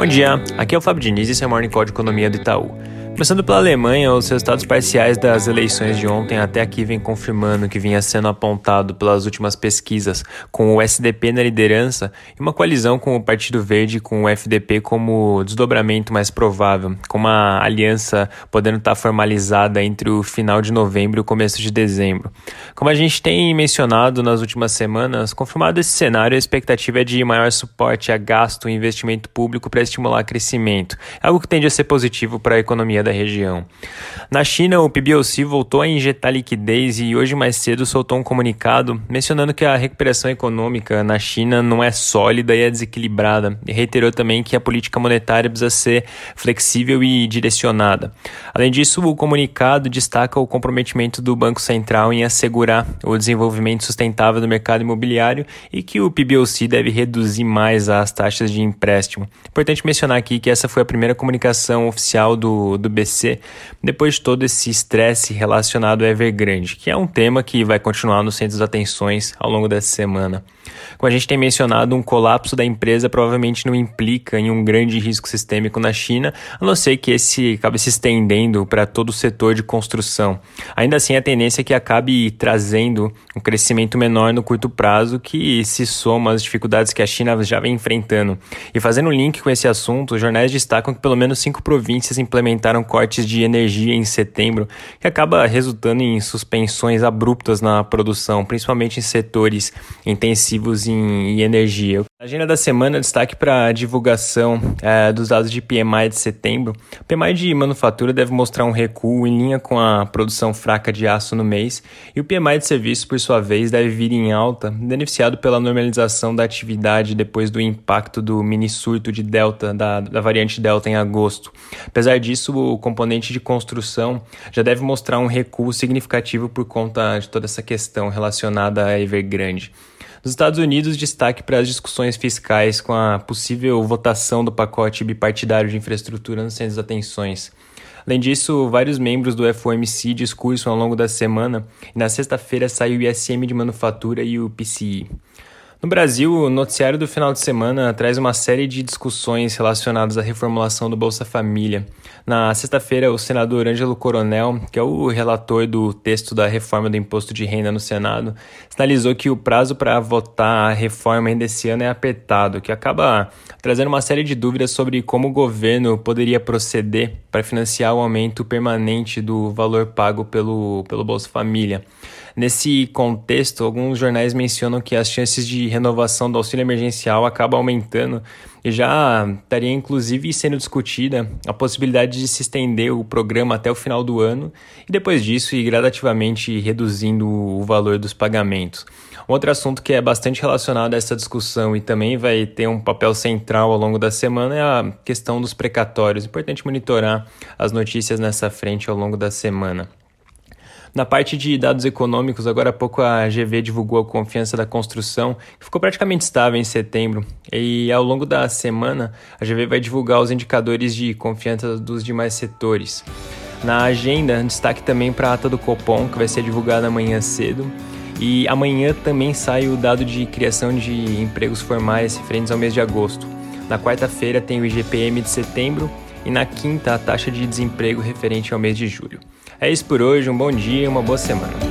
Bom dia, aqui é o Fábio Diniz e esse é o Morning Call de Economia do Itaú. Começando pela Alemanha, os resultados parciais das eleições de ontem até aqui vem confirmando que vinha sendo apontado pelas últimas pesquisas, com o SDP na liderança e uma coalizão com o Partido Verde com o FDP como desdobramento mais provável, com uma aliança podendo estar formalizada entre o final de novembro e o começo de dezembro. Como a gente tem mencionado nas últimas semanas, confirmado esse cenário, a expectativa é de maior suporte a gasto e investimento público para estimular crescimento, algo que tende a ser positivo para a economia da da região. Na China, o PBOC voltou a injetar liquidez e hoje mais cedo soltou um comunicado mencionando que a recuperação econômica na China não é sólida e é desequilibrada, e reiterou também que a política monetária precisa ser flexível e direcionada. Além disso, o comunicado destaca o comprometimento do Banco Central em assegurar o desenvolvimento sustentável do mercado imobiliário e que o PBOC deve reduzir mais as taxas de empréstimo. Importante mencionar aqui que essa foi a primeira comunicação oficial do, do BC, depois de todo esse estresse relacionado ao Evergrande, que é um tema que vai continuar no centro das atenções ao longo dessa semana. Como a gente tem mencionado, um colapso da empresa provavelmente não implica em um grande risco sistêmico na China, a não ser que esse acabe se estendendo para todo o setor de construção. Ainda assim, a tendência é que acabe trazendo um crescimento menor no curto prazo, que se soma às dificuldades que a China já vem enfrentando. E fazendo um link com esse assunto, os jornais destacam que pelo menos cinco províncias implementaram cortes de energia em setembro, que acaba resultando em suspensões abruptas na produção, principalmente em setores intensivos em, em energia. A agenda da semana destaque para a divulgação é, dos dados de PMI de setembro. O PMI de manufatura deve mostrar um recuo em linha com a produção fraca de aço no mês, e o PMI de serviços, por sua vez, deve vir em alta, beneficiado pela normalização da atividade depois do impacto do mini surto de Delta, da, da variante Delta em agosto. Apesar disso, o componente de construção já deve mostrar um recuo significativo por conta de toda essa questão relacionada a Evergrande. Nos Estados Unidos, destaque para as discussões fiscais com a possível votação do pacote bipartidário de infraestrutura nos centros de atenções. Além disso, vários membros do FOMC discursam ao longo da semana e na sexta-feira saiu o ISM de manufatura e o PCI. No Brasil, o noticiário do final de semana traz uma série de discussões relacionadas à reformulação do Bolsa Família. Na sexta-feira, o senador Ângelo Coronel, que é o relator do texto da reforma do imposto de renda no Senado, sinalizou que o prazo para votar a reforma ainda esse ano é apertado, que acaba trazendo uma série de dúvidas sobre como o governo poderia proceder para financiar o aumento permanente do valor pago pelo, pelo Bolsa Família. Nesse contexto, alguns jornais mencionam que as chances de renovação do auxílio emergencial acabam aumentando e já estaria inclusive sendo discutida a possibilidade de se estender o programa até o final do ano e depois disso ir gradativamente reduzindo o valor dos pagamentos. Um outro assunto que é bastante relacionado a essa discussão e também vai ter um papel central ao longo da semana é a questão dos precatórios. Importante monitorar as notícias nessa frente ao longo da semana. Na parte de dados econômicos, agora há pouco a GV divulgou a confiança da construção, que ficou praticamente estável em setembro. E ao longo da semana, a GV vai divulgar os indicadores de confiança dos demais setores. Na agenda, destaque também para a ata do Copom, que vai ser divulgada amanhã cedo. E amanhã também sai o dado de criação de empregos formais referentes ao mês de agosto. Na quarta-feira tem o IGPM de setembro e na quinta a taxa de desemprego referente ao mês de julho. É isso por hoje, um bom dia e uma boa semana.